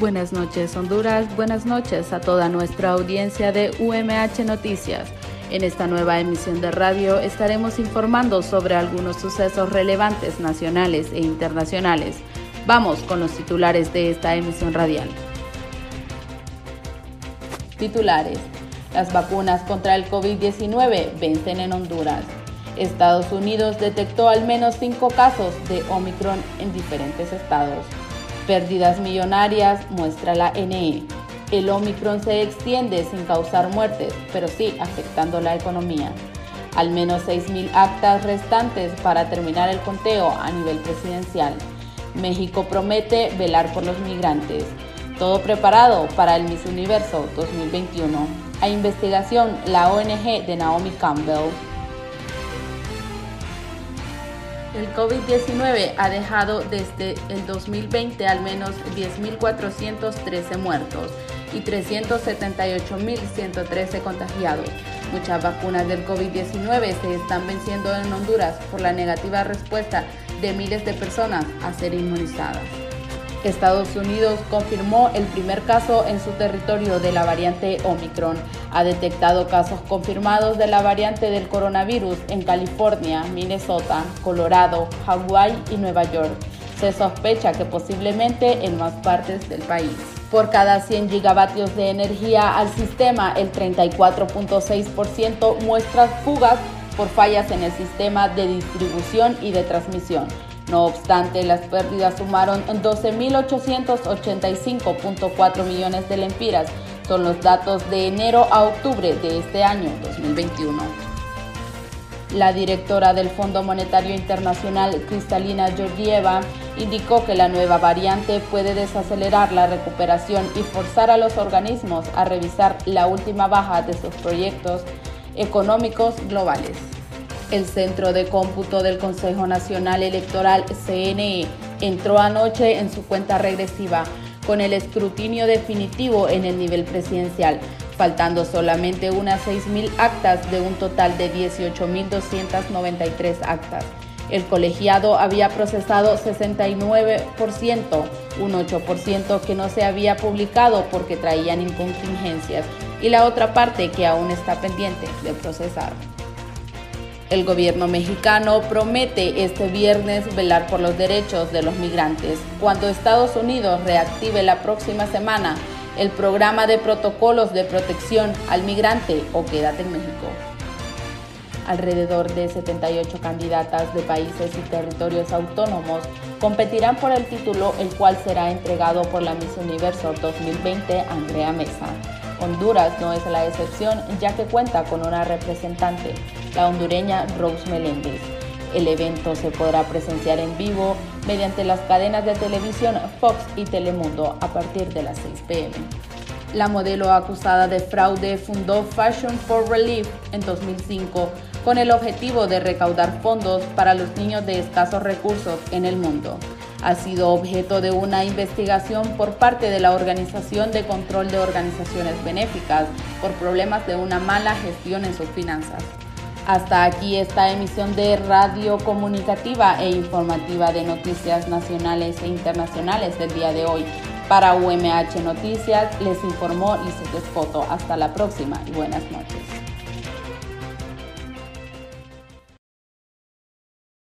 Buenas noches Honduras, buenas noches a toda nuestra audiencia de UMH Noticias. En esta nueva emisión de radio estaremos informando sobre algunos sucesos relevantes nacionales e internacionales. Vamos con los titulares de esta emisión radial. Titulares. Las vacunas contra el COVID-19 vencen en Honduras. Estados Unidos detectó al menos cinco casos de Omicron en diferentes estados. Pérdidas millonarias, muestra la NE. El Omicron se extiende sin causar muertes, pero sí afectando la economía. Al menos 6.000 actas restantes para terminar el conteo a nivel presidencial. México promete velar por los migrantes. Todo preparado para el Miss Universo 2021. A investigación, la ONG de Naomi Campbell. El COVID-19 ha dejado desde el 2020 al menos 10.413 muertos y 378.113 contagiados. Muchas vacunas del COVID-19 se están venciendo en Honduras por la negativa respuesta de miles de personas a ser inmunizadas. Estados Unidos confirmó el primer caso en su territorio de la variante Omicron. Ha detectado casos confirmados de la variante del coronavirus en California, Minnesota, Colorado, Hawái y Nueva York. Se sospecha que posiblemente en más partes del país. Por cada 100 gigavatios de energía al sistema, el 34.6% muestra fugas por fallas en el sistema de distribución y de transmisión. No obstante, las pérdidas sumaron 12.885.4 millones de lempiras. Son los datos de enero a octubre de este año 2021. La directora del Fondo Monetario Internacional, Cristalina Georgieva, indicó que la nueva variante puede desacelerar la recuperación y forzar a los organismos a revisar la última baja de sus proyectos económicos globales. El Centro de Cómputo del Consejo Nacional Electoral, CNE, entró anoche en su cuenta regresiva con el escrutinio definitivo en el nivel presidencial, faltando solamente unas 6.000 actas de un total de 18.293 actas. El colegiado había procesado 69%, un 8% que no se había publicado porque traían incontingencias y la otra parte que aún está pendiente de procesar. El gobierno mexicano promete este viernes velar por los derechos de los migrantes cuando Estados Unidos reactive la próxima semana el programa de protocolos de protección al migrante o quédate en México. Alrededor de 78 candidatas de países y territorios autónomos competirán por el título, el cual será entregado por la Miss Universo 2020 Andrea Mesa. Honduras no es la excepción, ya que cuenta con una representante, la hondureña Rose Meléndez. El evento se podrá presenciar en vivo mediante las cadenas de televisión Fox y Telemundo a partir de las 6 pm. La modelo acusada de fraude fundó Fashion for Relief en 2005 con el objetivo de recaudar fondos para los niños de escasos recursos en el mundo ha sido objeto de una investigación por parte de la Organización de Control de Organizaciones Benéficas por problemas de una mala gestión en sus finanzas. Hasta aquí esta emisión de radio comunicativa e informativa de noticias nacionales e internacionales del día de hoy. Para UMH Noticias les informó Lizeth Escoto. Hasta la próxima y buenas noches.